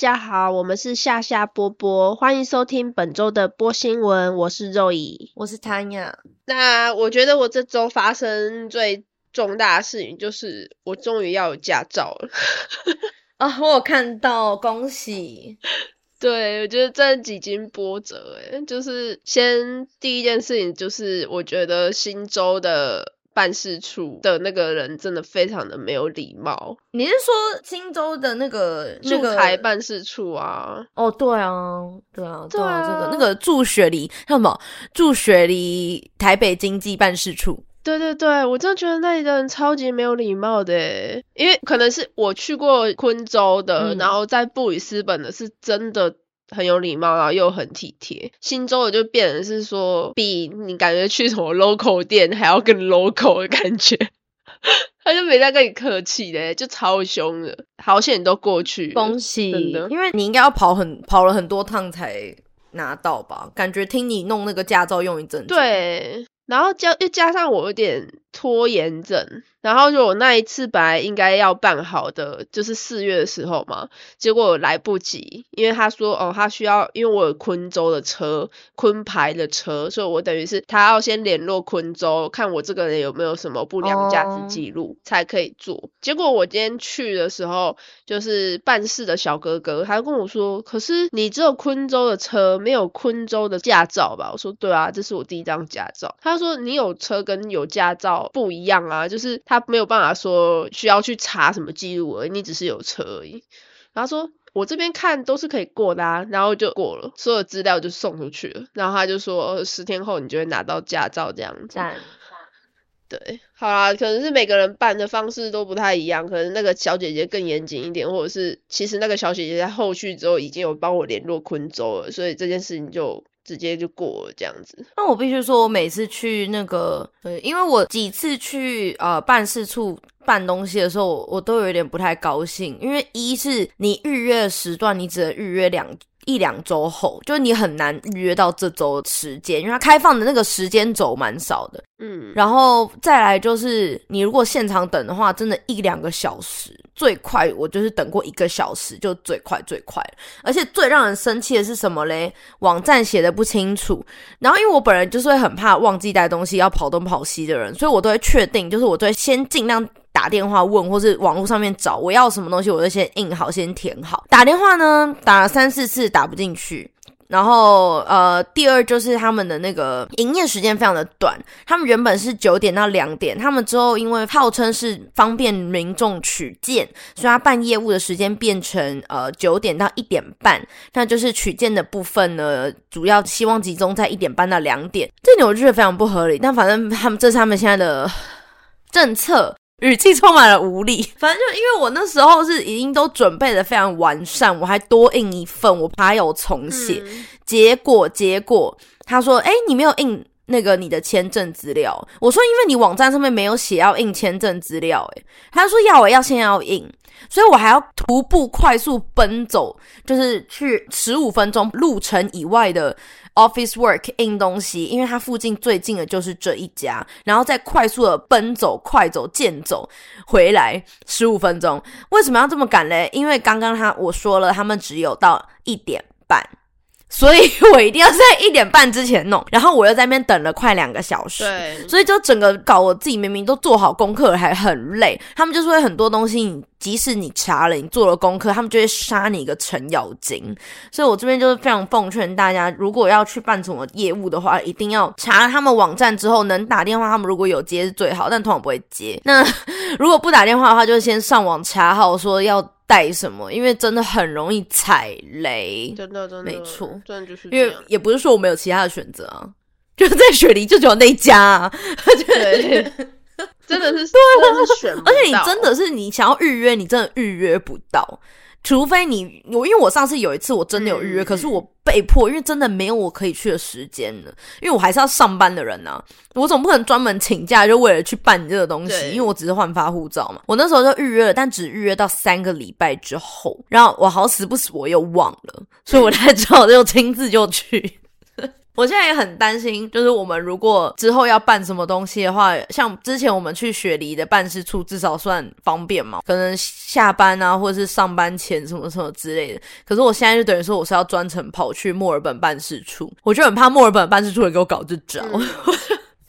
大家好，我们是夏夏波波，欢迎收听本周的波新闻。我是肉姨，我是 Tanya。那我觉得我这周发生最重大的事情就是我终于要有驾照了。啊，我有看到，恭喜！对，我觉得这几经波折，哎，就是先第一件事情就是我觉得新州的。办事处的那个人真的非常的没有礼貌。你是说青州的那个驻台办事处啊？哦，对啊，对啊，对啊，这个那个驻雪梨叫什么？驻雪梨台北经济办事处。对对对，我真的觉得那里的人超级没有礼貌的，因为可能是我去过昆州的，然后在布里斯本的是真的。很有礼貌，然后又很体贴。新州的就变成是说，比你感觉去什么 local 店还要更 local 的感觉，他就没在跟你客气的，就超凶的。好险你都过去，恭喜！因为你应该要跑很跑了很多趟才拿到吧？感觉听你弄那个驾照用一阵子，对。然后加又加上我有点拖延症。然后就我那一次本来应该要办好的，就是四月的时候嘛，结果来不及，因为他说哦，他需要，因为我有昆州的车，昆牌的车，所以我等于是他要先联络昆州，看我这个人有没有什么不良驾驶记录才可以做。结果我今天去的时候，就是办事的小哥哥，他跟我说，可是你只有昆州的车，没有昆州的驾照吧？我说对啊，这是我第一张驾照。他说你有车跟有驾照不一样啊，就是。他没有办法说需要去查什么记录而已，你只是有车而已。然后说我这边看都是可以过的，啊，然后就过了，所有资料就送出去了。然后他就说十天后你就会拿到驾照这样子。对，好啦，可能是每个人办的方式都不太一样，可能那个小姐姐更严谨一点，或者是其实那个小姐姐在后续之后已经有帮我联络昆州了，所以这件事情就。直接就过了这样子。那我必须说，我每次去那个，呃，因为我几次去呃办事处办东西的时候，我都有点不太高兴，因为一是你预约的时段，你只能预约两。一两周后，就是你很难预约到这周时间，因为它开放的那个时间轴蛮少的。嗯，然后再来就是你如果现场等的话，真的一两个小时，最快我就是等过一个小时就最快最快。而且最让人生气的是什么嘞？网站写的不清楚。然后因为我本人就是会很怕忘记带东西要跑东跑西的人，所以我都会确定，就是我都会先尽量。打电话问，或是网络上面找我要什么东西，我就先印好，先填好。打电话呢，打了三四次打不进去。然后呃，第二就是他们的那个营业时间非常的短，他们原本是九点到两点，他们之后因为号称是方便民众取件，所以他办业务的时间变成呃九点到一点半。那就是取件的部分呢，主要希望集中在一点半到两点。这点我觉得非常不合理，但反正他们这是他们现在的政策。语气充满了无力，反正就因为我那时候是已经都准备的非常完善，我还多印一份，我怕有重写。结果结果他说：“哎，你没有印那个你的签证资料。”我说：“因为你网站上面没有写要印签证资料。”哎，他说：“要我要先要印，所以我还要徒步快速奔走，就是去十五分钟路程以外的。” Office work in 东西，因为它附近最近的就是这一家，然后再快速的奔走、快走、健走回来十五分钟。为什么要这么赶嘞？因为刚刚他我说了，他们只有到一点半。所以我一定要在一点半之前弄，然后我又在那边等了快两个小时，对，所以就整个搞我自己明明都做好功课了，还很累。他们就说很多东西，你即使你查了，你做了功课，他们就会杀你一个程咬金。所以我这边就是非常奉劝大家，如果要去办什么业务的话，一定要查他们网站之后能打电话，他们如果有接是最好，但通常不会接。那 如果不打电话的话，就先上网查好说要。带什么？因为真的很容易踩雷，真的真的没错，真的就是因为也不是说我没有其他的选择啊，就是在雪梨就只有那家，啊，对，真的是 对，是选，而且你真的是你想要预约，你真的预约不到。除非你我，因为我上次有一次我真的有预约，可是我被迫，因为真的没有我可以去的时间了，因为我还是要上班的人呐，我总不可能专门请假就为了去办这个东西，因为我只是换发护照嘛。我那时候就预约了，但只预约到三个礼拜之后，然后我好死不死我又忘了，所以我才只好就亲自就去。我现在也很担心，就是我们如果之后要办什么东西的话，像之前我们去雪梨的办事处，至少算方便嘛，可能下班啊，或者是上班前什么什么之类的。可是我现在就等于说，我是要专程跑去墨尔本办事处，我就很怕墨尔本办事处也给我搞这招。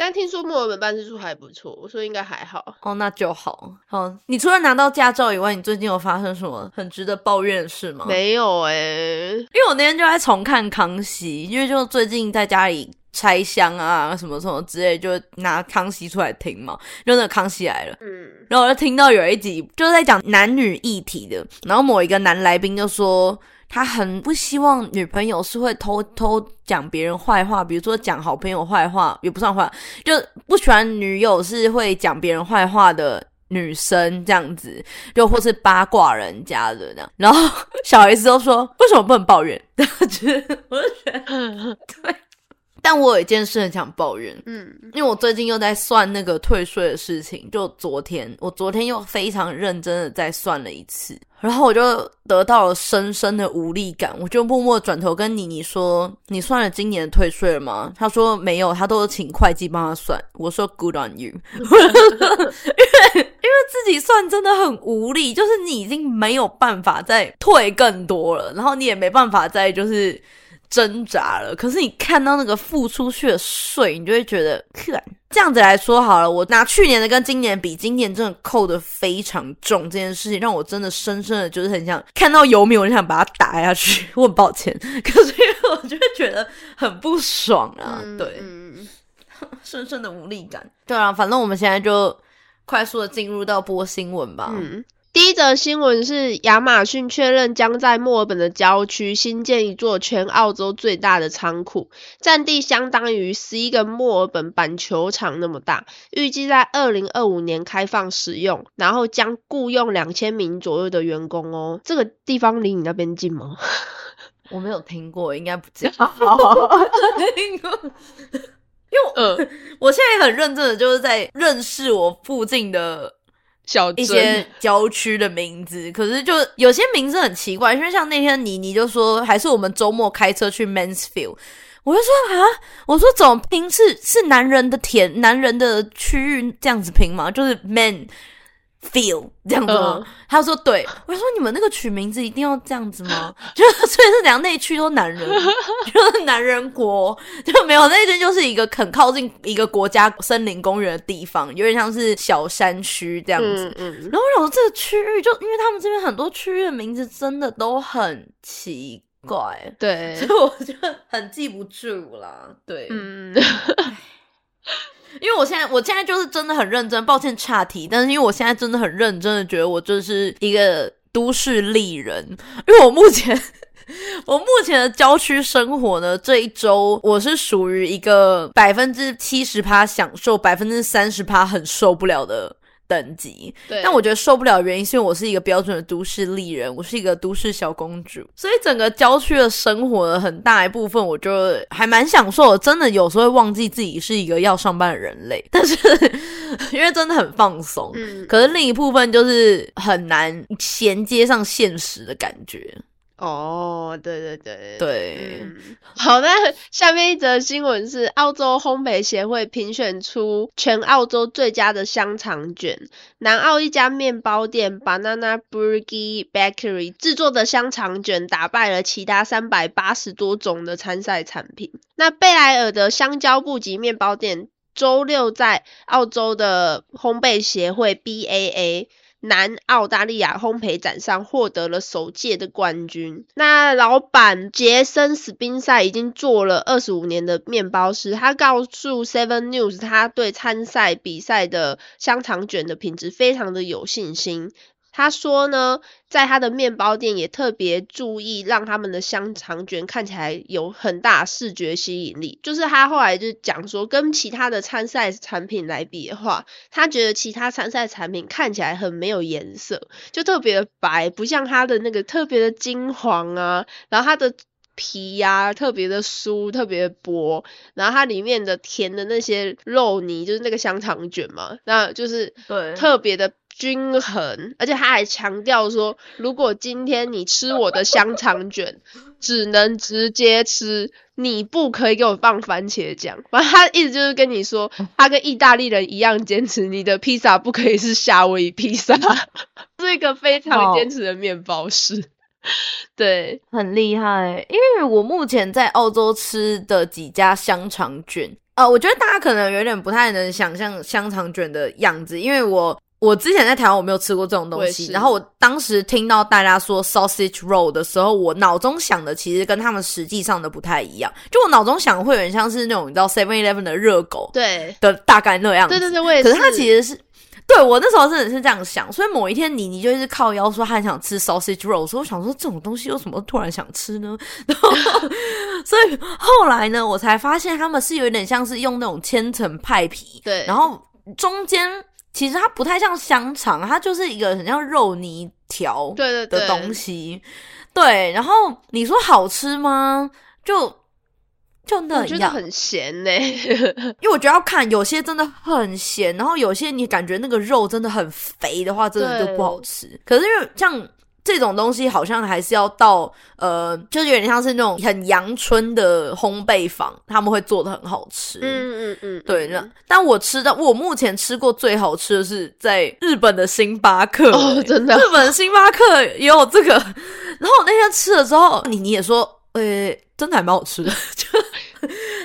但听说墨尔本办事处还不错，我说应该还好。哦，那就好。好，你除了拿到驾照以外，你最近有发生什么很值得抱怨的事吗？没有哎、因为我那天就在重看《康熙》，因为就最近在家里拆箱啊什么什么之类，就拿《康熙》出来听嘛，就那个《康熙来了》，嗯，然后我就听到有一集就是在讲男女议题的，然后某一个男来宾就说。他很不希望女朋友是会偷偷讲别人坏话，比如说讲好朋友坏话，也不算坏，就不喜欢女友是会讲别人坏话的女生这样子，又或是八卦人家的这样。然后小 S 都说为什么不能抱怨？我就觉得 对。但我有一件事很想抱怨，嗯，因为我最近又在算那个退税的事情，就昨天，我昨天又非常认真的再算了一次，然后我就得到了深深的无力感，我就默默转头跟妮妮说：“你算了今年的退税了吗？”她说没有，她都请会计帮她算。我说 “Good on you”，因为因为自己算真的很无力，就是你已经没有办法再退更多了，然后你也没办法再就是。挣扎了，可是你看到那个付出去的税，你就会觉得，看这样子来说好了，我拿去年的跟今年比，今年真的扣的非常重，这件事情让我真的深深的就是很想看到油米，我就想把它打下去。我很抱歉，可是因为我就会觉得很不爽啊，嗯对，嗯 深深的无力感。对啊，反正我们现在就快速的进入到播新闻吧。嗯。第一则新闻是亚马逊确认将在墨尔本的郊区新建一座全澳洲最大的仓库，占地相当于十一个墨尔本板球场那么大，预计在二零二五年开放使用，然后将雇佣两千名左右的员工哦。这个地方离你那边近吗？我没有听过，应该不近。听过。因为我嗯，我现在很认真的就是在认识我附近的小一些郊区的名字，可是就有些名字很奇怪，因为像那天妮妮就说，还是我们周末开车去 Mansfield，我就说啊，我说怎么拼？是是男人的田，男人的区域这样子拼吗？就是 man feel 这样子吗？嗯他说对，我就说你们那个取名字一定要这样子吗？就是所以是两内区都男人，就是男人国，就没有那边就是一个很靠近一个国家森林公园的地方，有点像是小山区这样子。嗯嗯，然后我想说这个区域，就因为他们这边很多区域的名字真的都很奇怪，对所以，我就很记不住啦。对，嗯，因为我现在我现在就是真的很认真，抱歉岔题，但是因为我现在真的很认真的觉得我就是一个都市丽人，因为我目前 我目前的郊区生活呢，这一周我是属于一个百分之七十趴享受，百分之三十趴很受不了的。等级，对。但我觉得受不了的原因是因为我是一个标准的都市丽人，我是一个都市小公主，所以整个郊区的生活的很大一部分，我就还蛮享受的。真的有时候会忘记自己是一个要上班的人类，但是因为真的很放松。嗯，可是另一部分就是很难衔接上现实的感觉。哦，对对对对嗯，好，那 下面一则新闻是澳洲烘焙协会评选出全澳洲最佳的香肠卷，南澳一家面包店 Banana Burgie Bakery 制作的香肠卷打败了其他三百八十多种的参赛产品。那贝莱尔的香蕉布吉面包店周六在澳洲的烘焙协会 BAA。南澳大利亚烘焙展上获得了首届的冠军。那老板杰森史宾塞已经做了二十五年的面包师，他告诉 Seven News，他对参赛比赛的香肠卷的品质非常的有信心。他说呢，在他的面包店也特别注意让他们的香肠卷看起来有很大视觉吸引力。就是他后来就讲说，跟其他的参赛产品来比的话，他觉得其他参赛产品看起来很没有颜色，就特别的白，不像他的那个特别的金黄啊，然后它的皮呀、特别的酥，特别薄，然后它里面的甜的那些肉泥，就是那个香肠卷嘛，那就是对特别的均衡，而且他还强调说，如果今天你吃我的香肠卷，只能直接吃，你不可以给我放番茄酱。反正他意思就是跟你说，他跟意大利人一样坚持，你的披萨不可以是夏威夷披萨，是一个非常坚持的面包师。对，很厉害。因为我目前在澳洲吃的几家香肠卷，呃，我觉得大家可能有点不太能想象香肠卷的样子，因为我我之前在台湾我没有吃过这种东西，然后我当时听到大家说 sausage roll 的时候，我脑中想的其实跟他们实际上的不太一样，就我脑中想会有点像是那种你知道 Seven Eleven 的热狗，对的大概那样子，对对对，我也是。可是它其实是。对我那时候真的是这样想，所以某一天你你就是靠腰说他很想吃 sausage roll，所以我想说这种东西有什么突然想吃呢？然后，所以后来呢，我才发现他们是有点像是用那种千层派皮，对，然后中间其实它不太像香肠，它就是一个很像肉泥条对对的东西，对。然后你说好吃吗？就。就那样，我觉得很咸呢，因为我觉得要看，有些真的很咸，然后有些你感觉那个肉真的很肥的话，真的就不好吃。可是因为像这种东西，好像还是要到呃，就是有点像是那种很阳春的烘焙坊，他们会做的很好吃。嗯嗯嗯，对。那但我吃到，我目前吃过最好吃的是在日本的星巴克，哦，真的，日本的星巴克也有这个。然后我那天吃了之后，你你也说。呃，真的还蛮好吃的，就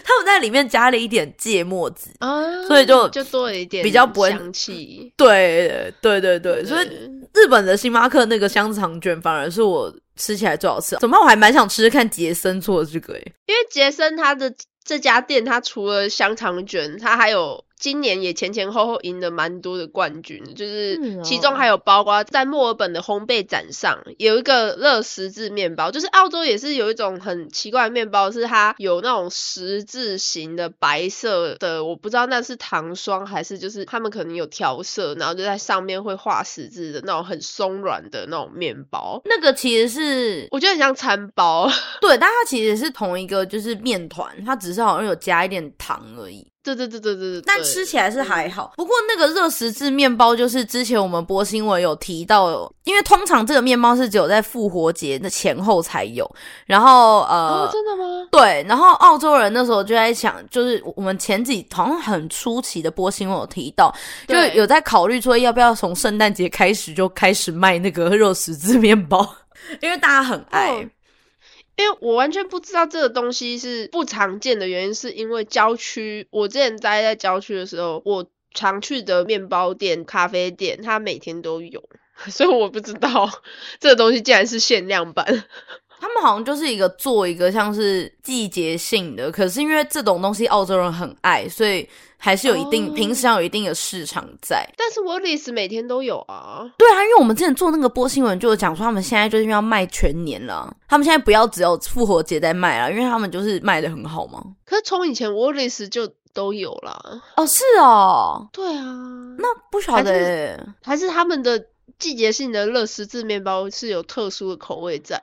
他们在里面加了一点芥末籽啊，所以就就多了一点比较不会香气。对对对对，所以日本的星巴克那个香肠卷反而是我吃起来最好吃。怎么办？我还蛮想吃吃看杰森做的这个诶，因为杰森他的这家店，他除了香肠卷，他还有。今年也前前后后赢了蛮多的冠军，就是其中还有包括在墨尔本的烘焙展上有一个热十字面包，就是澳洲也是有一种很奇怪的面包，是它有那种十字形的白色的，我不知道那是糖霜还是就是他们可能有调色，然后就在上面会画十字的那种很松软的那种面包。那个其实是我觉得很像餐包，对，但它其实是同一个就是面团，它只是好像有加一点糖而已。对对对对对对，但吃起来是还好。不过那个热十字面包，就是之前我们播新闻有提到，因为通常这个面包是只有在复活节的前后才有。然后呃，真的吗？对。然后澳洲人那时候就在想，就是我们前几好像很初期的播新闻有提到，就有在考虑说要不要从圣诞节开始就开始卖那个热十字面包，因为大家很爱。因为我完全不知道这个东西是不常见的原因，是因为郊区。我之前待在郊区的时候，我常去的面包店、咖啡店，它每天都有，所以我不知道 这个东西竟然是限量版。好像就是一个做一个像是季节性的，可是因为这种东西澳洲人很爱，所以还是有一定平时要有一定的市场在。但是 w a l l i s 每天都有啊。对啊，因为我们之前做那个播新闻，就有讲说他们现在就是要卖全年了，他们现在不要只有复活节在卖了，因为他们就是卖的很好嘛。可是从以前 w a l l i s 就都有了。哦，是哦。对啊。那不晓得，还是他们的季节性的乐食字面包是有特殊的口味在。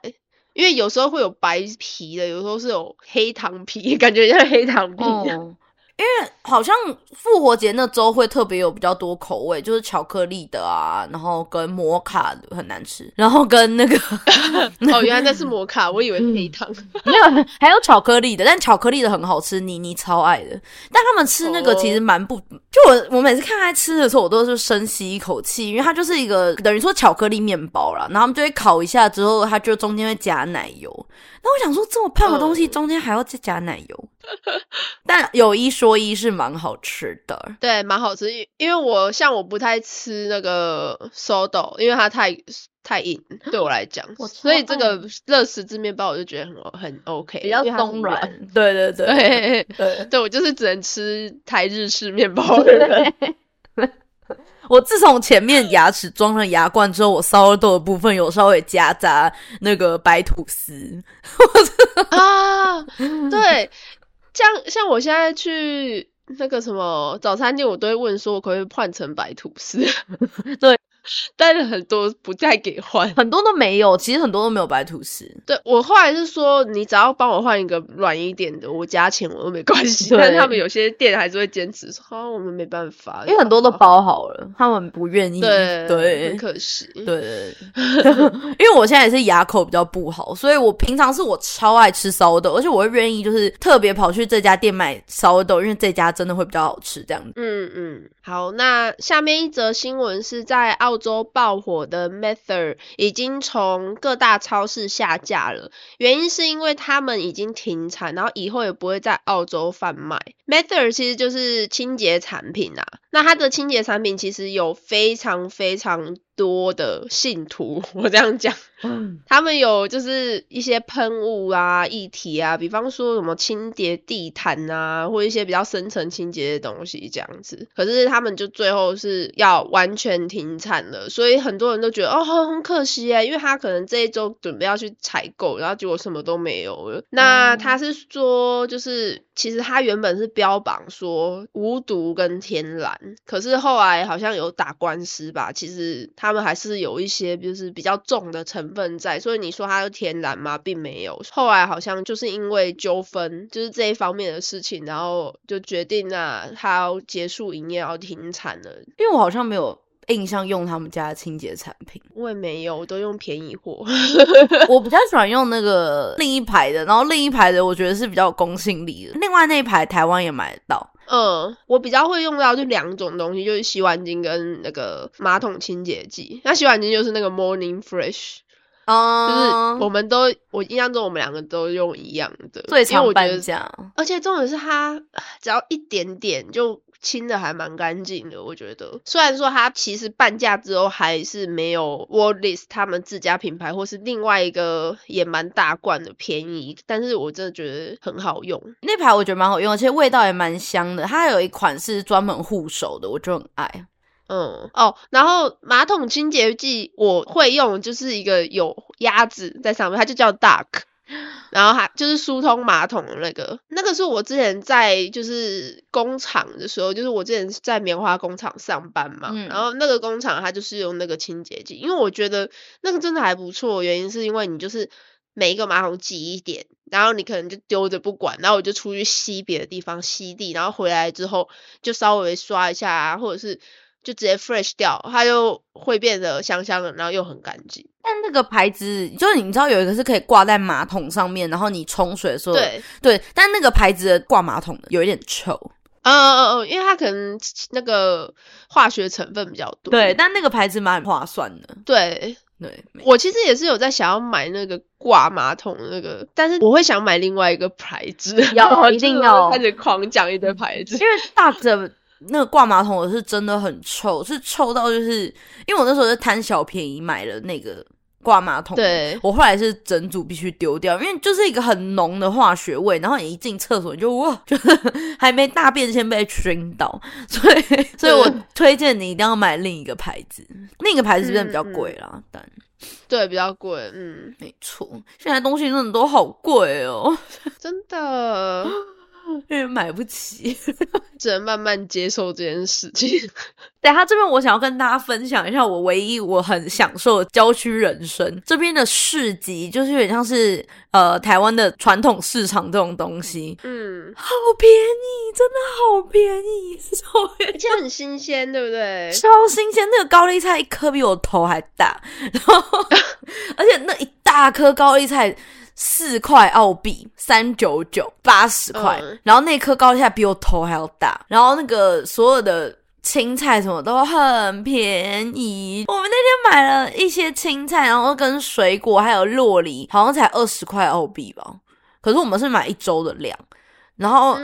因为有时候会有白皮的，有时候是有黑糖皮，感觉像黑糖皮一样。因为好像复活节那周会特别有比较多口味，就是巧克力的啊，然后跟摩卡的很难吃，然后跟那个 哦，原来那是摩卡，我以为黑糖。没有，还有巧克力的，但巧克力的很好吃，妮妮超爱的。但他们吃那个其实蛮不，就我我每次看他吃的时候，我都是深吸一口气，因为它就是一个等于说巧克力面包啦，然后他们就会烤一下之后，它就中间会加奶油。那我想说，这么胖的东西中间还要再加奶油。但有一说一是蛮好吃的，对，蛮好吃。因因为我像我不太吃那个 soda，因为它太太硬，对我来讲，所以这个热十字面包我就觉得很很 OK，比较松软。对对对对对，我就是只能吃台日式面包的人。我自从前面牙齿装了牙冠之后，我烧豆的部分有稍微夹杂那个白吐司。啊，对。像像我现在去那个什么早餐店，我都会问说，我可不可以换成白吐司？对，带了很多不再给换。很多都没有，其实很多都没有白吐司。对我后来是说，你只要帮我换一个软一点的，我加钱我都没关系。对但他们有些店还是会坚持说，好、我们没办法，因为很多都包好了，他们不愿意。对对很可惜。对 因为我现在也是牙口比较不好，所以我平常是我超爱吃烧豆，而且我会愿意就是特别跑去这家店买烧豆，因为这家真的会比较好吃这样子。嗯嗯，好，那下面一则新闻是在澳澳洲爆火的 Method 已经从各大超市下架了，原因是因为他们已经停产，然后以后也不会在澳洲贩卖。Method 其实就是清洁产品啊，那它的清洁产品其实有非常非常多的信徒，我这样讲。他们有就是一些喷雾啊、液体啊，比方说什么清洁地毯啊，或一些比较深层清洁的东西这样子。可是他们就最后是要完全停产了，所以很多人都觉得哦很很可惜耶，因为他可能这一周准备要去采购，然后结果什么都没有了。那他是说就是其实他原本是标榜说无毒跟天然，可是后来好像有打官司吧，其实他们还是有一些就是比较重的成分在，所以你说它是天然吗？并没有。后来好像就是因为纠纷，就是这一方面的事情，然后就决定那它要结束营业，要停产了。因为我好像没有印象用他们家的清洁产品，我也没有，我都用便宜货。我比较喜欢用那个另一排的，然后另一排的我觉得是比较有公信力的。另外那一排台湾也买得到，嗯，我比较会用到就两种东西，就是洗碗巾跟那个马桶清洁剂。那洗碗巾就是那个 Morning Fresh，啊就是我们都我印象中我们两个都用一样的，最常我觉得半价。而且重点是它只要一点点就清的还蛮干净的，我觉得。虽然说它其实半价之后还是没有 Wordless 他们自家品牌或是另外一个也蛮大罐的便宜，但是我真的觉得很好用。那排我觉得蛮好用，而且味道也蛮香的。它还有一款是专门护手的，我就很爱。嗯哦，然后马桶清洁剂我会用，就是一个有鸭子在上面，它就叫 Duck。然后还就是疏通马桶的那个，那个是我之前在就是工厂的时候，就是我之前在棉花工厂上班嘛，嗯。然后那个工厂它就是用那个清洁剂，因为我觉得那个真的还不错，原因是因为你就是每一个马桶挤一点，然后你可能就丢着不管，然后我就出去吸别的地方吸地，然后回来之后就稍微刷一下啊，或者是就直接 fresh 掉，它就会变得香香的，然后又很干净。但那个牌子，就是你知道有一个是可以挂在马桶上面，然后你冲水的时候，对，对，但那个牌子的挂马桶的有一点臭，嗯嗯嗯，因为它可能那个化学成分比较多。对，但那个牌子蛮划算的，对，对，我其实也是有在想要买那个挂马桶的那个，但是我会想买另外一个牌子，要一定要开始狂讲一堆牌子。因为大的那个挂马桶我是真的很臭，是臭到就是，因为我那时候是贪小便宜买了那个挂马桶，对我后来是整组必须丢掉，因为就是一个很浓的化学味，然后你一进厕所你就哇，就是 还没大便先被熏到，所以所以我 推荐你一定要买另一个牌子，另一个牌子真的比较贵啦，但对，比较贵，嗯，没错，现在东西真的都好贵哦，真的 因为买不起。只能慢慢接受这件事情。对他这边，我想要跟大家分享一下我唯一我很享受的郊区人生。这边的市集就是有点像是呃台湾的传统市场这种东西，嗯，好便宜，真的好便宜，超便宜而且很新鲜，对不对？超新鲜。那个高丽菜一颗比我头还大，然后而且那一大颗高丽菜。四块澳币，三九九，八十块。嗯然后那颗高丽菜比我头还要大，然后那个所有的青菜什么都很便宜。我们那天买了一些青菜，然后跟水果还有洛梨，好像才二十块澳币吧。可是我们是买一周的量，然后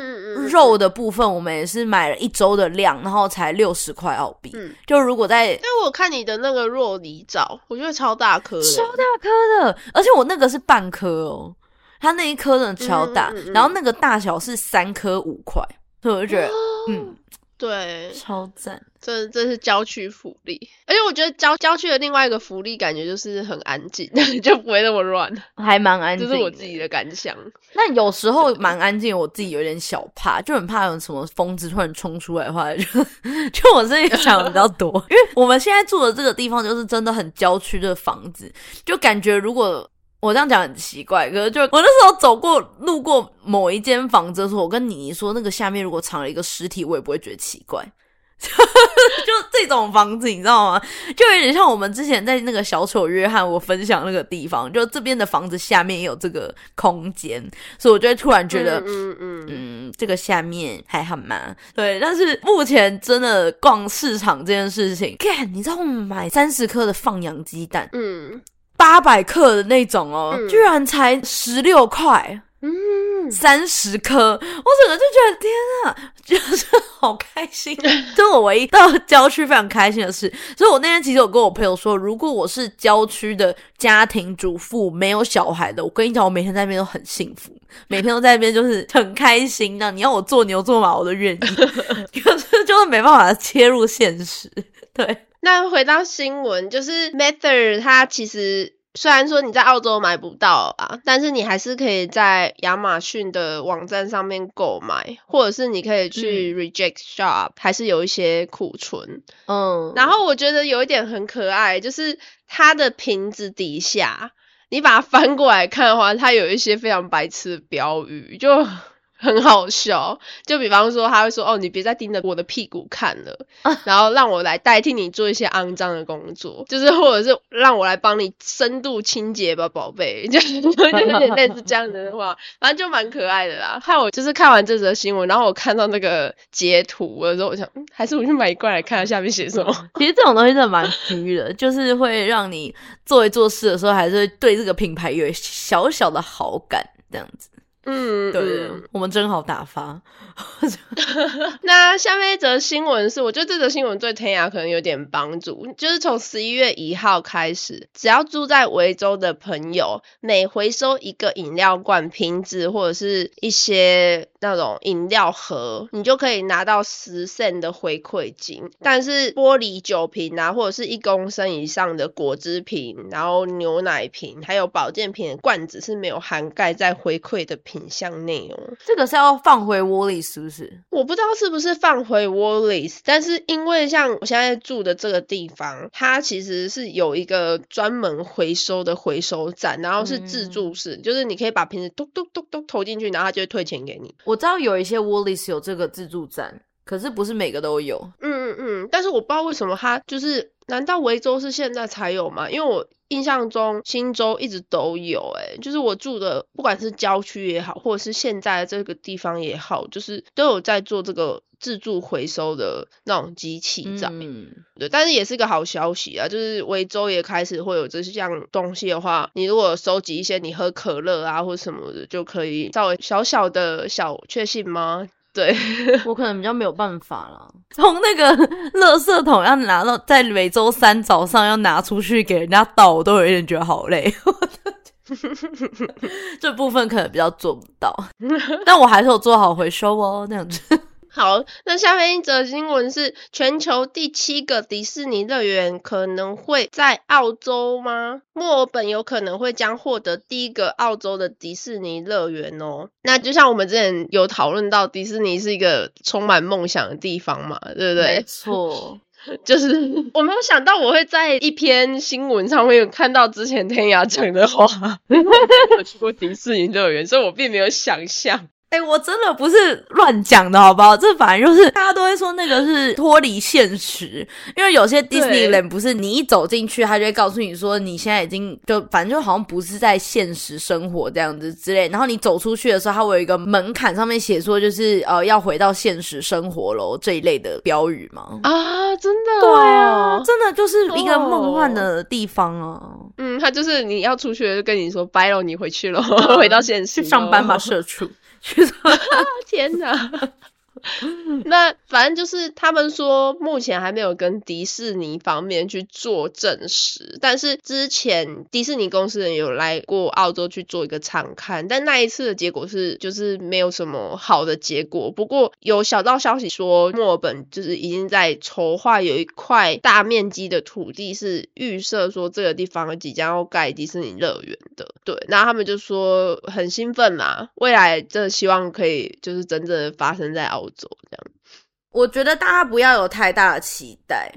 肉的部分我们也是买了一周的量，然后才六十块澳币。嗯。就如果在但我看你的那个肉梨枣，我觉得超大颗的，超大颗的，而且我那个是半颗哦，它那一颗真的超大，嗯嗯嗯。然后那个大小是三颗五块，所以我就觉得，哦嗯，对，超赞。这这是郊区福利，而且我觉得郊郊区的另外一个福利感觉就是很安静，就不会那么乱，还蛮安静。这是我自己的感想。那有时候蛮安静，我自己有点小怕，就很怕有什么疯子突然冲出来的话，就 就我自己想的比较多。因为我们现在住的这个地方就是真的很郊区的房子，就感觉如果我这样讲很奇怪，可是就我那时候走过路过某一间房子的时候，我跟妮妮说，那个下面如果藏了一个尸体，我也不会觉得奇怪。就这种房子，你知道吗？就有点像我们之前在那个小丑约翰我分享那个地方，就这边的房子下面也有这个空间，所以我就会突然觉得，嗯嗯嗯，这个下面还好吗？对，但是目前真的逛市场这件事情，看你知道我们买三十颗的放养鸡蛋，嗯，八百克的那种哦，居然才十六块。嗯，三十颗，我整个就觉得天啊，就是好开心，这是我唯一到郊区非常开心的事。所以我那天其实有跟我朋友说，如果我是郊区的家庭主妇，没有小孩的，我跟你讲，我每天在那边都很幸福，每天都在那边就是很开心。那你要我做牛做马，我都愿意，可是就是没办法切入现实。对，那回到新闻，就是 Mather 它其实。虽然说你在澳洲买不到啊，但是你还是可以在亚马逊的网站上面购买，或者是你可以去 Reject Shop，还是有一些库存。嗯，然后我觉得有一点很可爱，就是它的瓶子底下，你把它翻过来看的话，它有一些非常白痴的标语，就。很好笑，就比方说他会说：“哦，你别再盯着我的屁股看了，然后让我来代替你做一些肮脏的工作，就是或者是让我来帮你深度清洁吧，宝贝。” 就有点类似这样子的话，反正就蛮可爱的啦。害我就是看完这则新闻，然后我看到那个截图的时候，我想，还是我去买一罐来看下下面写什么。其实这种东西真的蛮虚的，就是会让你做一做事的时候，还是会对这个品牌有小小的好感，这样子。嗯，对，我们真好打发。那下面一则新闻是，我觉得这则新闻对天涯可能有点帮助，就是从十一月一号开始，只要住在维州的朋友，每回收一个饮料罐瓶子或者是一些那种饮料盒，你就可以拿到十 cent 的回馈金。但是玻璃酒瓶啊，或者是一公升以上的果汁瓶，然后牛奶瓶，还有保健品的罐子是没有涵盖在回馈的。品项内容，这个是要放回 Wallis 是不是？我不知道是不是放回 Wallis，但是因为像我现在住的这个地方，它其实是有一个专门回收的回收站，然后是自助式，就是你可以把瓶子咚咚咚咚投进去，然后它就会退钱给你。我知道有一些 Wallis 有这个自助站，可是不是每个都有。嗯嗯嗯，但是我不知道为什么它就是，难道维州是现在才有吗？因为我。印象中新州一直都有，哎，就是我住的，不管是郊区也好，或者是现在这个地方也好，就是都有在做这个自助回收的那种机器在。嗯，对，但是也是个好消息啊，就是维州也开始会有这项东西的话，你如果收集一些你喝可乐啊或什么的，就可以稍微小小的小确幸吗？对 我可能比较没有办法了。从那个 垃圾桶要拿到，在每周三早上要拿出去给人家倒，我都有点觉得好累。这部分可能比较做不到，但我还是有做好回收哦，那样子。好，那下面一则新闻是全球第七个迪士尼乐园可能会在澳洲吗？墨尔本有可能会将获得第一个澳洲的迪士尼乐园哦。那就像我们之前有讨论到，迪士尼是一个充满梦想的地方嘛，对不对？没 错，就是 我没有想到我会在一篇新闻上面看到之前天涯讲的话，我去过迪士尼乐园，所以我并没有想象。哎，我真的不是乱讲的，好不好？这反正就是大家都会说那个是脱离现实，因为有些 Disneyland 不是你一走进去，他就会告诉你说你现在已经就反正就好像不是在现实生活这样子之类。然后你走出去的时候，它会有一个门槛，上面写说就是呃要回到现实生活喽这一类的标语吗？啊，真的？对啊，真的就是一个梦幻的地方啊。嗯，他就是你要出去就跟你说拜喽，你回去了，回到现实去上班吧，社畜。去死吧，天哪。那反正就是他们说目前还没有跟迪士尼方面去做证实，但是之前迪士尼公司人有来过澳洲去做一个参看，但那一次的结果是就是没有什么好的结果。不过有小道消息说墨尔本就是已经在筹划有一块大面积的土地是预设说这个地方即将要盖迪士尼乐园的，对，那他们就说很兴奋嘛，未来真的希望可以就是真正的发生在澳洲这样。我觉得大家不要有太大的期待。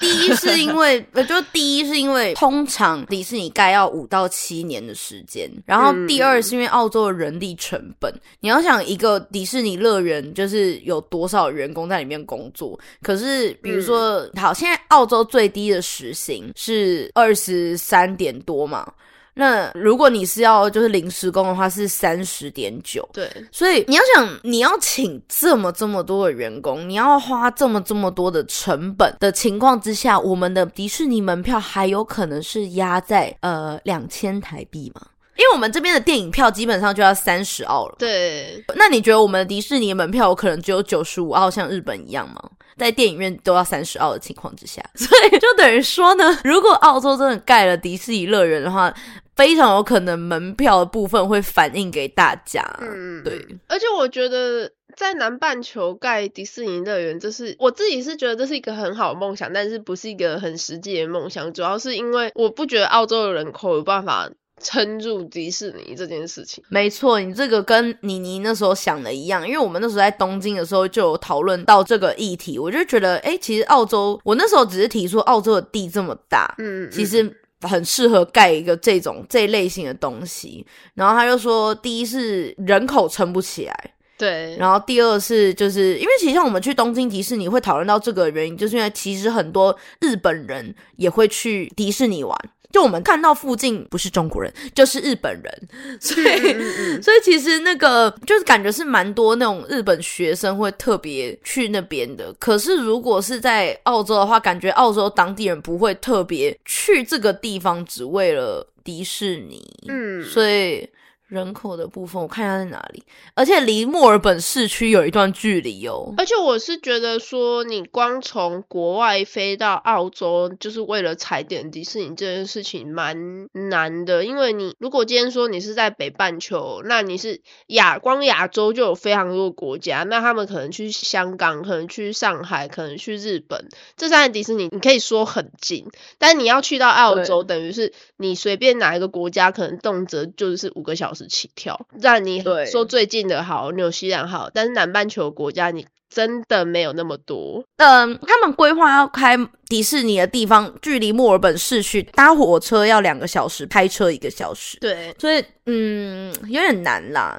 第一是因为，呃，就第一是因为通常迪士尼盖要五到七年的时间，然后第二是因为澳洲的人力成本，你要想一个迪士尼乐园就是有多少员工在里面工作，可是比如说，好，现在澳洲最低的时薪是二十三点多嘛。那如果你是要就是临时工的话，是三十点九。对，所以你要想，你要请这么这么多的员工，你要花这么这么多的成本的情况之下，我们的迪士尼门票还有可能是压在呃两千台币吗？因为我们这边的电影票基本上就要三十澳了。对，那你觉得我们的迪士尼门票有可能只有九十五澳，像日本一样吗？在电影院都要三十澳的情况之下，所以就等于说呢，如果澳洲真的盖了迪士尼乐园的话。非常有可能门票的部分会反映给大家，嗯，对。而且我觉得在南半球盖迪士尼乐园，这是我自己是觉得这是一个很好的梦想，但是不是一个很实际的梦想。主要是因为我不觉得澳洲的人口有办法撑住迪士尼这件事情。没错，你这个跟妮妮那时候想的一样，因为我们那时候在东京的时候就有讨论到这个议题，我就觉得，哎，其实澳洲，我那时候只是提出澳洲的地这么大，嗯，其实。很适合盖一个这种这类型的东西，然后他就说，第一是人口撑不起来，对，然后第二是就是因为其实像我们去东京迪士尼会讨论到这个原因，就是因为其实很多日本人也会去迪士尼玩。就我们看到附近不是中国人就是日本人，所以所以其实那个就是感觉是蛮多那种日本学生会特别去那边的。可是如果是在澳洲的话，感觉澳洲当地人不会特别去这个地方只为了迪士尼。嗯，所以。人口的部分，我看一下在哪里，而且离墨尔本市区有一段距离哦。而且我是觉得说，你光从国外飞到澳洲，就是为了踩点迪士尼这件事情蛮难的。因为你如果今天说你是在北半球，那你是亚光亚洲就有非常多国家，那他们可能去香港，可能去上海，可能去日本，这三个迪士尼你可以说很近，但你要去到澳洲，等于是你随便哪一个国家，可能动辄就是五个小时。起跳，让你说最近的好，纽西兰好，但是南半球国家你真的没有那么多。嗯，他们规划要开迪士尼的地方，距离墨尔本市区搭火车要两个小时，开车一个小时。对，所以嗯，有点难啦，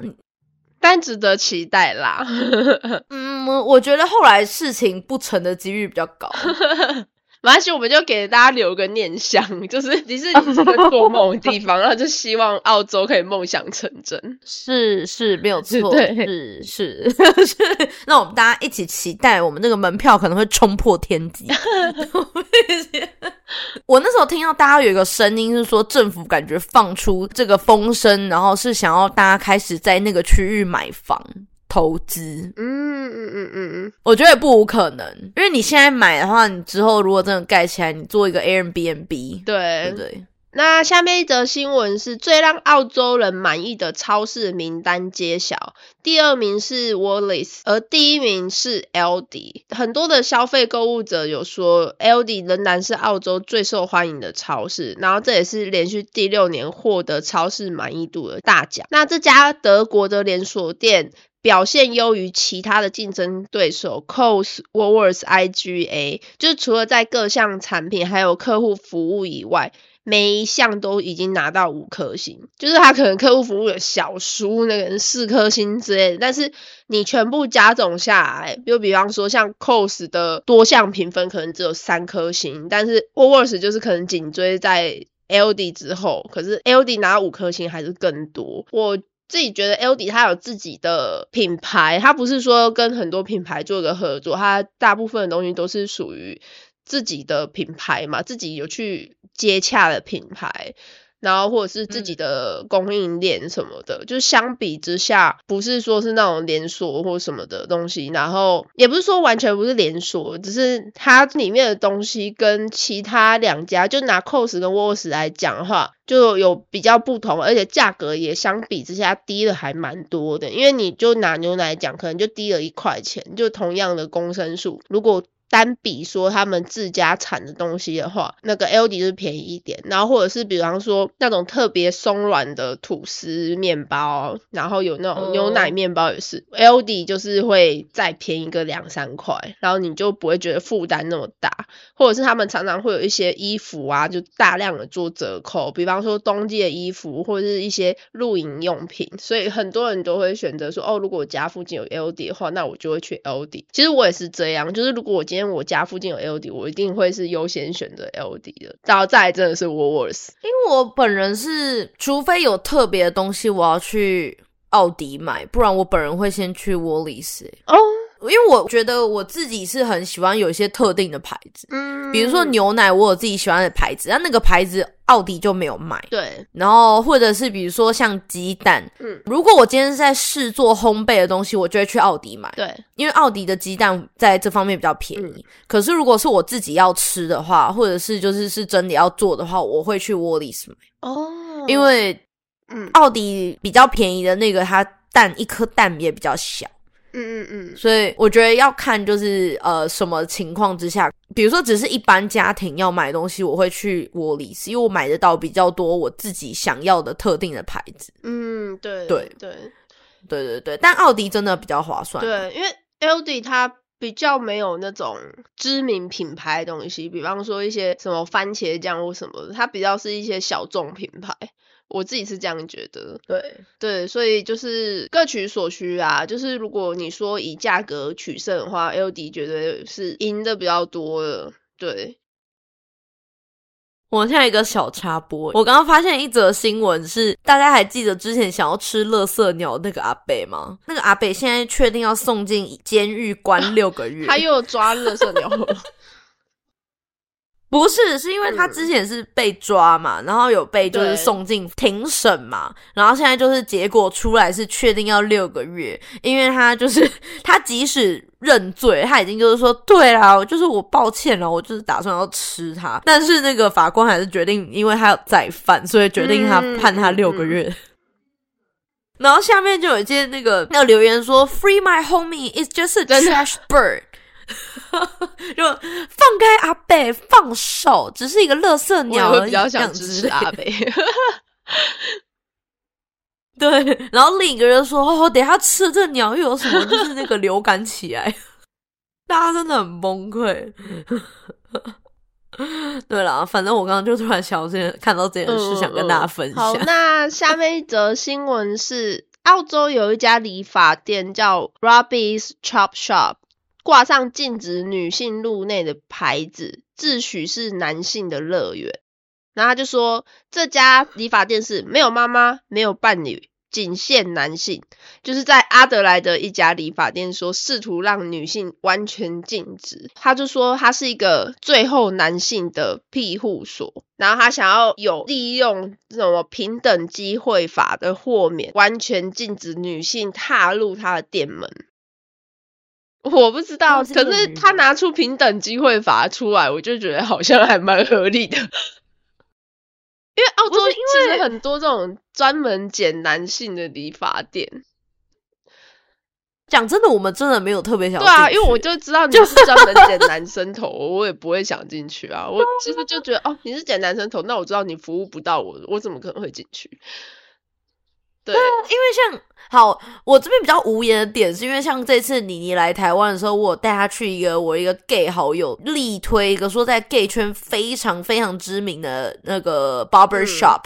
但值得期待啦。嗯，我觉得后来事情不成的几率比较高。没关系，我们就给大家留个念想，就是迪士尼是个做梦的地方，然后就希望澳洲可以梦想成真。是是，没有错，是是是。那我们大家一起期待，我们那个门票可能会冲破天际。我那时候听到大家有一个声音是说，政府感觉放出这个风声，然后是想要大家开始在那个区域买房。投资，嗯嗯嗯嗯嗯，我觉得不无可能，因为你现在买的话，你之后如果真的盖起来，你做一个 Airbnb，对对。那下面一则新闻是最让澳洲人满意的超市名单揭晓，第二名是 Wallis，而第一名是 LD。很多的消费购物者有说，LD 仍然是澳洲最受欢迎的超市，然后这也是连续第六年获得超市满意度的大奖。那这家德国的连锁店。表现优于其他的竞争对手，Cos、Worworth、IGA，就是除了在各项产品还有客户服务以外，每一项都已经拿到五颗星。就是他可能客户服务有小输那个四颗星之类的，但是你全部加总下来，就比方说像 Cos 的多项评分可能只有三颗星，但是 Woolworths 就是可能紧追在 LD 之后，可是 LD 拿五颗星还是更多。我。自己觉得 LD 它有自己的品牌，它不是说跟很多品牌做一个合作，它大部分的东西都是属于自己的品牌嘛，自己有去接洽的品牌。然后或者是自己的供应链什么的，就是相比之下，不是说是那种连锁或什么的东西，然后也不是说完全不是连锁，只是它里面的东西跟其他两家，就拿 COS 跟 WOS 来讲的话，就有比较不同，而且价格也相比之下低了还蛮多的。因为你就拿牛奶讲，可能就低了一块钱，就同样的公升数，如果单比说他们自家产的东西的话，那个 L D 就是便宜一点，然后或者是比方说那种特别松软的吐司面包，然后有那种牛奶面包也是。L D 就是会再便宜个两三块，然后你就不会觉得负担那么大，或者是他们常常会有一些衣服啊，就大量的做折扣，比方说冬季的衣服或者是一些露营用品，所以很多人都会选择说，哦，如果我家附近有 L D 的话，那我就会去 L D。其实我也是这样，就是如果我今天我家附近有 L D，我一定会是优先选择 L D 的。然后再来真的是 Woolworths，因为我本人是，除非有特别的东西我要去奥迪买，不然我本人会先去 Woolies、欸哦，因为我觉得我自己是很喜欢有一些特定的牌子，嗯。比如说牛奶，我有自己喜欢的牌子，但那个牌子奥迪就没有卖。对，然后或者是比如说像鸡蛋，嗯。如果我今天是在试做烘焙的东西，我就会去奥迪买，对，因为奥迪的鸡蛋在这方面比较便宜。可是如果是我自己要吃的话，或者是就是是真的要做的话，我会去沃利斯买，哦，因为嗯。奥迪比较便宜的那个，它蛋一颗蛋也比较小。嗯嗯嗯，所以我觉得要看就是呃什么情况之下，比如说只是一般家庭要买东西，我会去沃里斯，因为我买得到比较多我自己想要的特定的牌子。嗯，对对对对对对，但奥迪真的比较划算。对，因为奥迪它比较没有那种知名品牌的东西，比方说一些什么番茄酱或什么的，它比较是一些小众品牌。我自己是这样觉得，对对，所以就是各取所需啊。就是如果你说以价格取胜的话，L D 绝对是赢的比较多的。对，我现在一个小插播，我刚刚发现一则新闻是，大家还记得之前想要吃乐色鸟那个阿北吗？那个阿北现在确定要送进监狱关六个月。他又抓乐色鸟了。不是，是因为他之前是被抓嘛，然后有被就是送进庭审嘛，然后现在就是结果出来是确定要六个月，因为他就是他即使认罪，他已经就是说对啦，就是我抱歉了，我就是打算要吃他，但是那个法官还是决定，因为他有再犯，所以决定他嗯判他六个月。然后下面就有一件那个那个留言说，Free my homie is just a trash bird。就放开阿贝，放手，只是一个乐色鸟而已。比较想支持阿贝。对，然后另一个人说：“哦，等下吃了这个鸟又有什么？就是那个流感起来，大家真的很崩溃。”对了，反正我刚刚就突然想到这件，看到这件事，想跟大家分享。好，那下面一则新闻是，澳洲有一家理发店叫 Robbie's Chop Shop，挂上禁止女性入内的牌子，自诩是男性的乐园。然后他就说，这家理发店是没有妈妈，没有伴侣，仅限男性。就是在阿德莱的一家理发店说，试图让女性完全禁止。他就说，他是一个最后男性的庇护所，然后他想要有利用什么平等机会法的豁免，完全禁止女性踏入他的店门。我不知道，是可是他拿出平等机会法出来，我就觉得好像还蛮合理的。因为澳洲其实很多这种专门剪男性的理发店，讲真的，我们真的没有特别想对啊，因为我就知道 你是专门剪男生头，我也不会想进去啊。我其实就觉得，哦，你是剪男生头，那我知道你服务不到我，我怎么可能会进去？对，因为像好，我这边比较无言的点，是因为像这次妮妮来台湾的时候，我有带她去一个我一个 gay 好友力推一个说在 gay 圈非常非常知名的那个 barber 嗯。shop，、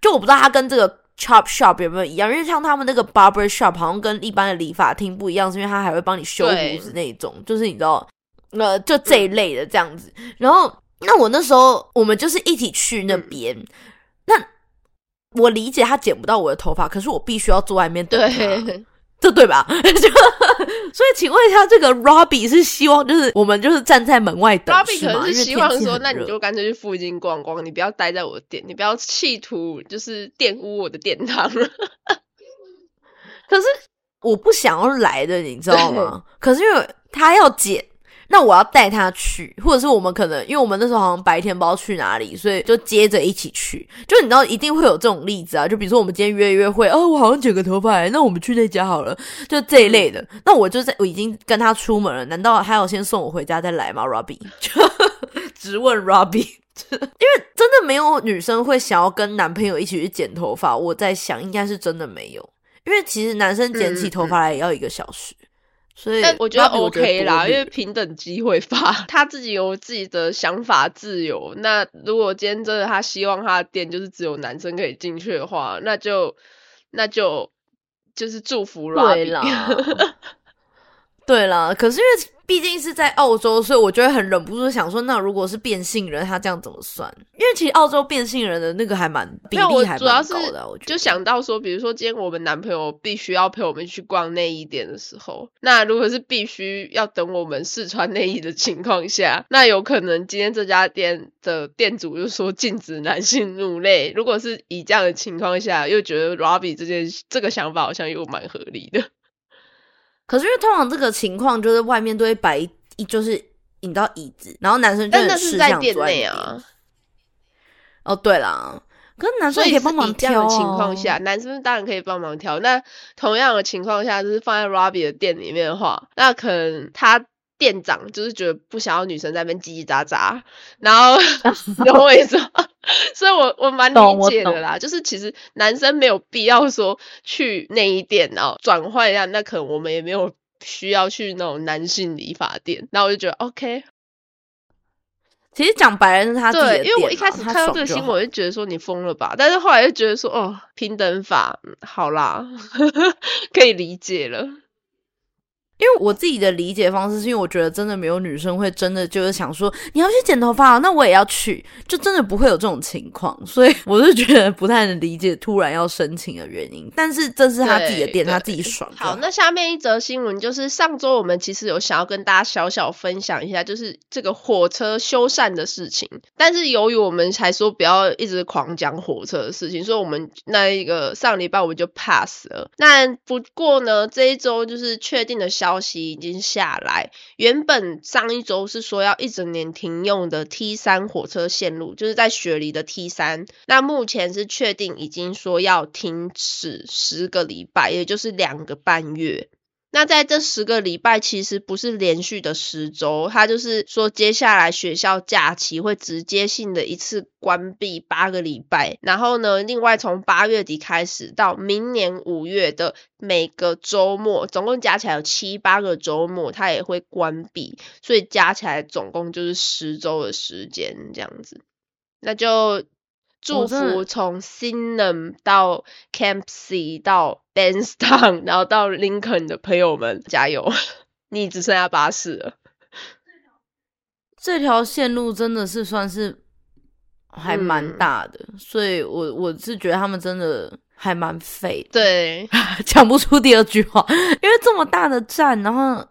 就我不知道他跟这个 chop shop 有没有一样，因为像他们那个 barber shop 好像跟一般的理发厅不一样，是因为他还会帮你修对胡子那种，就是你知道，呃，就这一类的这样子。然后，那我那时候我们就是一起去那边，那我理解他剪不到我的头发，可是我必须要坐外面等他。对，这对吧？就所以，请问一下，这个 Robbie 是希望就是我们就是站在门外等，Robbie 可能是希望说，那你就干脆去附近逛逛，你不要待在我的店，你不要企图就是玷污我的殿堂。可是我不想要来的，你知道吗？可是因为他要剪。那我要带他去，或者是我们可能，因为我们那时候好像白天不知道去哪里，所以就接着一起去。就你知道，一定会有这种例子啊。就比如说我们今天约约会，哦，我好像剪个头发，那我们去那家好了，就这一类的。那我就在我已经跟他出门了，难道还要先送我回家再来吗？Robbie，直问 Robbie，因为真的没有女生会想要跟男朋友一起去剪头发。我在想，应该是真的没有，因为其实男生剪起头发来也要一个小时。所以我觉得 OK 啦，因为平等机会法，他自己有自己的想法自由。那如果今天真的他希望他的店就是只有男生可以进去的话，那就那就就是祝福啦。对啦，对啦，可是因为。毕竟是在澳洲，所以我就会很忍不住想说，那如果是变性人，他这样怎么算？因为其实澳洲变性人的那个还蛮比例还蛮高的。我就想到说，比如说今天我们男朋友必须要陪我们去逛内衣店的时候，那如果是必须要等我们试穿内衣的情况下，那有可能今天这家店的店主就说禁止男性入内。如果是以这样的情况下，又觉得 Robbie 这件这个想法好像又蛮合理的。可是因为通常这个情况就是外面都会摆一就是引到椅子，然后男生就是是在店内啊。哦，对啦，可是男生可以帮忙挑。情况下，男生当然可以帮忙挑。那同样的情况下，就是放在 Robbie 的店里面的话，那可能他店长就是觉得不想要女生在那边叽叽喳喳，然后懂 我意思吗？所以我我蛮理解的啦，就是其实男生没有必要说去内衣店然后转换一下，那可能我们也没有需要去那种男性理发店，那我就觉得 OK。其实讲白了是他对，因为我一开始看到这个新闻，我就觉得说你疯了吧，但是后来就觉得说哦，平等法好啦，可以理解了。因为我自己的理解方式是因为我觉得真的没有女生会真的就是想说你要去剪头发，那我也要去，就真的不会有这种情况，所以我是觉得不太能理解突然要申请的原因。但是这是他自己的店，他自己爽。好，那下面一则新闻就是上周我们其实有想要跟大家小小分享一下，就是这个火车修缮的事情。但是由于我们才说不要一直狂讲火车的事情，所以我们那一个上礼拜我们就 pass 了。那不过呢，这一周就是确定的消。消息已经下来，原本上一周是说要一整年停用的 T 三火车线路，就是在雪梨的 T 三，那目前是确定已经说要停止十个礼拜，也就是两个半月。那在这十个礼拜，其实不是连续的十周，他就是说接下来学校假期会直接性的一次关闭八个礼拜，然后呢，另外从八月底开始到明年五月的每个周末，总共加起来有七八个周末，它也会关闭，所以加起来总共就是十周的时间这样子，那就。祝福从 a m 到 Campsie 到 Benstown，然后到 Lincoln 的朋友们加油！你只剩下巴士了。这条线路真的是算是还蛮大的，所以我我是觉得他们真的还蛮废。对，讲不出第二句话，因为这么大的站，然后。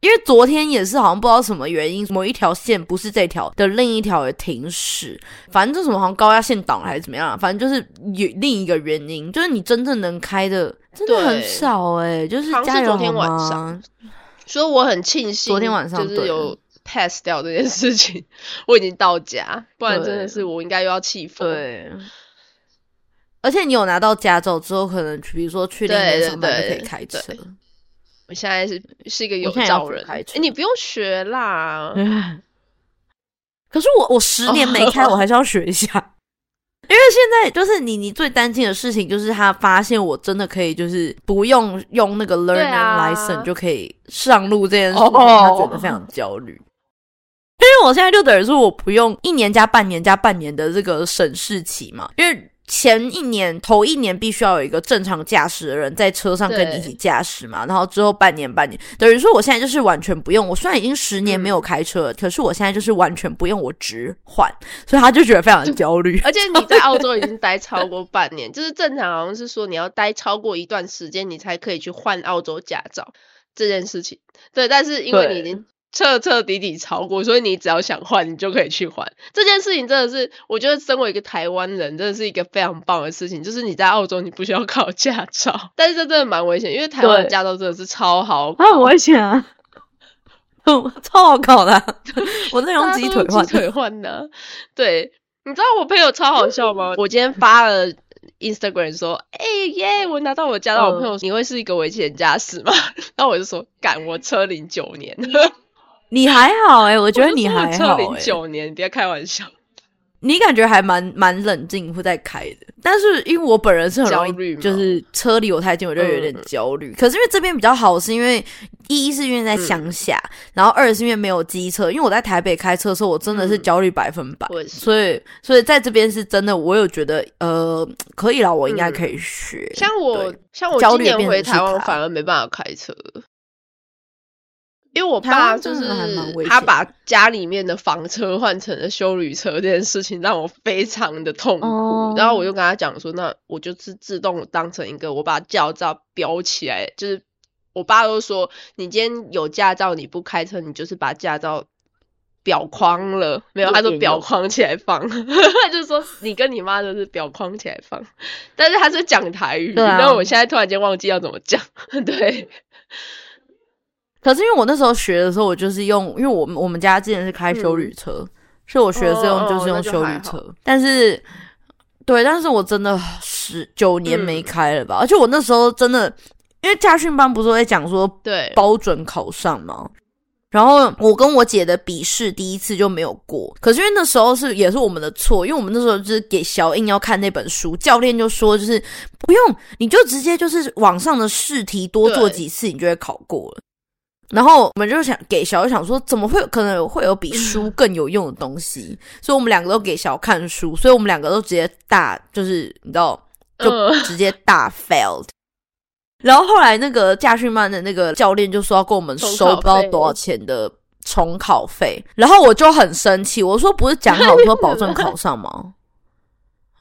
因为昨天也是好像不知道什么原因，某一条线不是这条的另一条也停驶，反正就什么好像高压线挡还是怎么样，反正就是有另一个原因，就是你真正能开的真的很少哎，就是加油上，所以我很庆幸昨天晚上就是有 pass 掉这件事情，我已经到家，不然真的是我应该又要气疯。对，而且你有拿到驾照之后，可能比如说去那边上班就可以开车。我现在是是一个有照人，哎，你不用学啦。可是我我十年没开，我还是要学一下。因为现在就是你你最担心的事情，就是他发现我真的可以，就是不用用那个 learning license 就可以上路这件事情，他觉得非常焦虑。因为我现在就等于说我不用一年加半年加半年的这个审视期嘛，因为。前一年头一年必须要有一个正常驾驶的人在车上跟你一起驾驶嘛，然后之后半年半年，等于说我现在就是完全不用。我虽然已经十年没有开车了，可是我现在就是完全不用，我直换，所以他就觉得非常的焦虑。而且你在澳洲已经待超过半年，就是正常好像是说你要待超过一段时间，你才可以去换澳洲驾照这件事情。对，但是因为你已经。彻彻底底超过，所以你只要想换，你就可以去换。这件事情真的是，我觉得身为一个台湾人，真的是一个非常棒的事情。就是你在澳洲，你不需要考驾照，但是这真的蛮危险，因为台湾的驾照真的是超好，很危险啊，超好考的。我那用鸡腿换，鸡腿换的。对，你知道我朋友超好笑吗？我今天发了 Instagram 说，哎耶，我拿到我驾照。我朋友，你会是一个危险驾驶吗？然后我就说，赶我车龄九年。你还好哎，我觉得你还好零九年，别开玩笑。你感觉还蛮蛮冷静，会在开的。但是因为我本人是很焦虑，就是车离我太近，我就有点焦虑。可是因为这边比较好，是因为一是因为在乡下，然后二是因为没有机车。因为我在台北开车的时候，我真的是焦虑百分百。所以所以在这边是真的，我有觉得呃可以了，我应该可以学。像我像我今年回台湾，反而没办法开车。因为我爸就是他把家里面的房车换成了修旅车这件事情让我非常的痛苦，然后我就跟他讲说，那我就是自动当成一个我把驾照标起来，就是我爸都说你今天有驾照你不开车，你就是把驾照裱框了，没有，他说裱框起来放，他就说你跟你妈都是裱框起来放，但是他是讲台语，然后我现在突然间忘记要怎么讲，对。可是因为我那时候学的时候，我就是用，因为我们我们家之前是开修旅车，所以我学的是用就是用修旅车。但是，对，但是我真的十九年没开了吧？而且我那时候真的，因为驾训班不是在讲说对包准考上吗？然后我跟我姐的笔试第一次就没有过。可是因为那时候是也是我们的错，因为我们那时候就是给小英要看那本书，教练就说就是不用，你就直接就是网上的试题多做几次，你就会考过了。然后我们就想给小想说，怎么会可能会有比书更有用的东西？所以我们两个都给小看书，所以我们两个都直接大，就是你知道，就直接大 failed。然后后来那个驾训班的那个教练就说要跟我们收不知道多少钱的重考费，然后我就很生气，我说不是讲好说保证考上吗？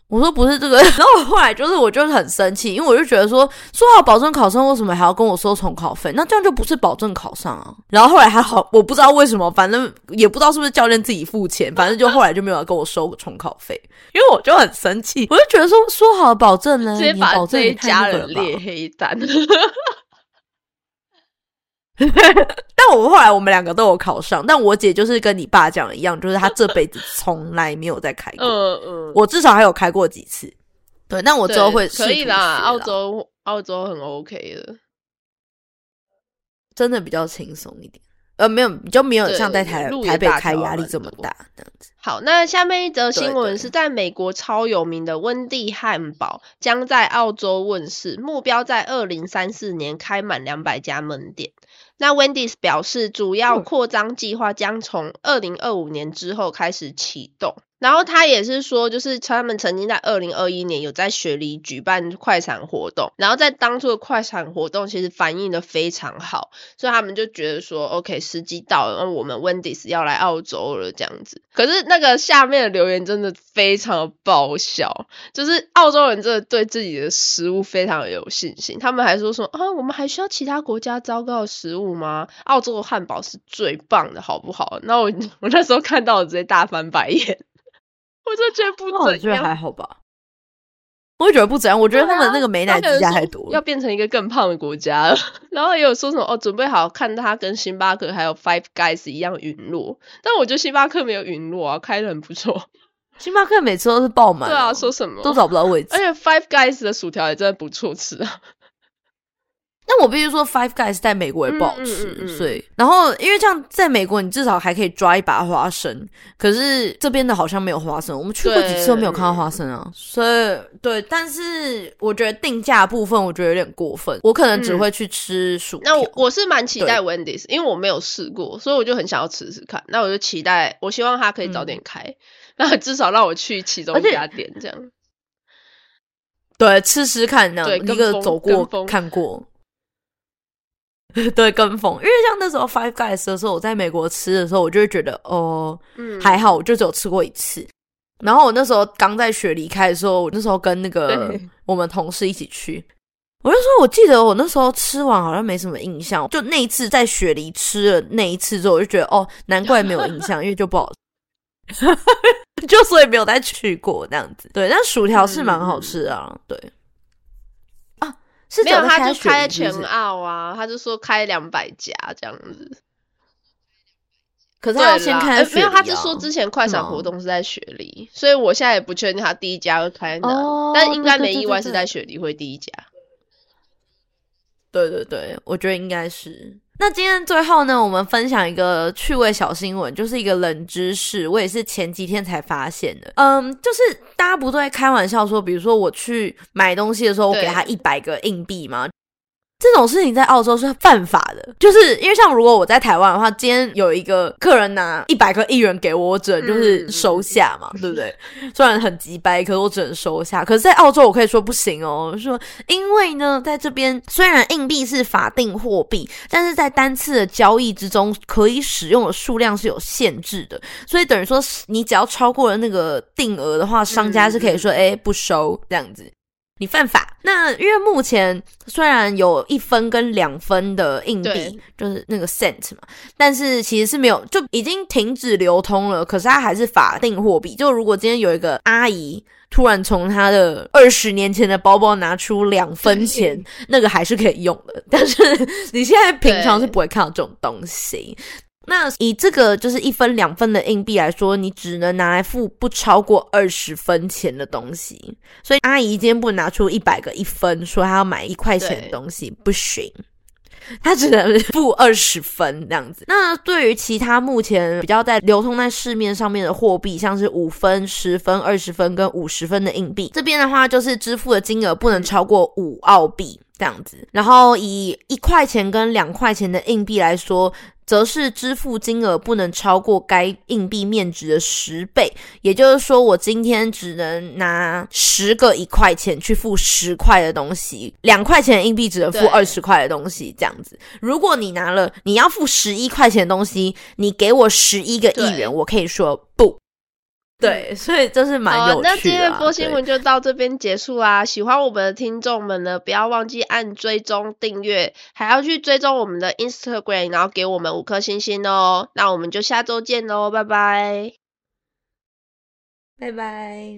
我说不是这个，然后后来就是我就是很生气，因为我就觉得说说好保证考上，为什么还要跟我收重考费？那这样就不是保证考上啊。然后后来还好，我不知道为什么，反正也不知道是不是教练自己付钱，反正就后来就没有跟我收重考费，因为我就很生气，我就觉得说说好保证呢，直接把这一家人列黑单。但我们后来我们两个都有考上，但我姐就是跟你爸讲的一样，就是她这辈子从来没有再开过。嗯嗯，我至少还有开过几次。对，那我之后会可以啦。澳洲澳洲很 OK 的，真的比较轻松一点。呃，没有，就没有像在台台北开压力这么大这样子。好，那下面一则新闻是在美国超有名的温蒂汉堡将在澳洲问世，目标在二零三四年开满两百家门店。那 Wendy's 表示，主要扩张计划将从二零二五年之后开始启动。然后他也是说，就是他们曾经在二零二一年有在雪梨举办快闪活动，然后在当初的快闪活动其实反应的非常好，所以他们就觉得说，OK，时机到了，我们 Wendy's 要来澳洲了这样子。可是那个下面的留言真的非常爆笑，就是澳洲人真的对自己的食物非常有信心，他们还说说啊，我们还需要其他国家糟糕的食物吗？澳洲的汉堡是最棒的，好不好？那我 我那时候看到我直接大翻白眼。我就觉得不怎样，我觉得还好吧。我也觉得不怎样，我觉得他们那个美奶之家太多，要变成一个更胖的国家了。然后也有说什么哦，准备好看他跟星巴克还有 Five Guys 一样陨落。但我觉得星巴克没有陨落啊，开的很不错。星巴克每次都是爆满，对啊，说什么都找不到位置。而且 Five Guys 的薯条也真的不错吃啊。那我必须说，Five Guys 在美国也不好吃，所以，然后因为像在美国，你至少还可以抓一把花生，可是这边的好像没有花生，我们去过几次都没有看到花生啊，所以对，但是我觉得定价部分我觉得有点过分，我可能只会去吃薯那我我是蛮期待 Wendy's，因为我没有试过，所以我就很想要吃吃看。那我就期待，我希望它可以早点开，那至少让我去其中一家店这样。对，吃吃看那样，一个走过看过。对，跟风，因为像那时候 Five Guys 的时候，我在美国吃的时候，我就会觉得哦，还好，我就只有吃过一次。然后我那时候刚在雪梨开的时候，我那时候跟那个我们同事一起去，我就说我记得我那时候吃完好像没什么印象，就那一次在雪梨吃了那一次之后，我就觉得哦，难怪没有印象，因为就不好，就所以没有再去过这样子。对，但薯条是蛮好吃啊，对。没有，他就开全澳啊，他就说开两百家这样子。可是他先开，没有，他是说之前快闪活动是在雪梨，所以我现在也不确定他第一家会开哪，但应该没意外是在雪梨会第一家。对对对，我觉得应该是。那今天最后呢，我们分享一个趣味小新闻，就是一个冷知识，我也是前几天才发现的。嗯，就是大家不都在开玩笑说，比如说我去买东西的时候，我给他一百个硬币吗？这种事情在澳洲是犯法的，就是因为像如果我在台湾的话，今天有一个客人拿一百个亿元给我，我只能就是收下嘛，对不对？虽然很急掰，可是我只能收下。可是，在澳洲我可以说不行哦，说因为呢，在这边虽然硬币是法定货币，但是在单次的交易之中可以使用的数量是有限制的，所以等于说你只要超过了那个定额的话，商家是可以说哎不收这样子。你犯法。那因为目前虽然有一分跟两分的硬币，就是那个 cent 嘛，但是其实是没有，就已经停止流通了。可是它还是法定货币。就如果今天有一个阿姨突然从她的二十年前的包包拿出两分钱，那个还是可以用的。但是你现在平常是不会看到这种东西。那以这个就是一分两分的硬币来说，你只能拿来付不超过二十分钱的东西。所以阿姨今天不拿出一百个一分，说她要买一块钱的东西，不行，她只能付二十分这样子。那对于其他目前比较在流通在市面上面的货币，像是五分、十分、二十分跟五十分的硬币，这边的话就是支付的金额不能超过五澳币这样子。然后以一块钱跟两块钱的硬币来说。则是支付金额不能超过该硬币面值的十倍，也就是说，我今天只能拿十个一块钱去付十块的东西，两块钱硬币只能付二十块的东西，这样子。如果你拿了你要付十一块钱的东西，你给我十一个亿元，我可以说不。对，所以这是蛮有趣的。那今天播新闻就到这边结束啦。喜欢我们的听众们呢，不要忘记按追踪订阅，还要去追踪我们的 Instagram，然后给我们五颗星星哦。那我们就下周见喽，拜拜，拜拜。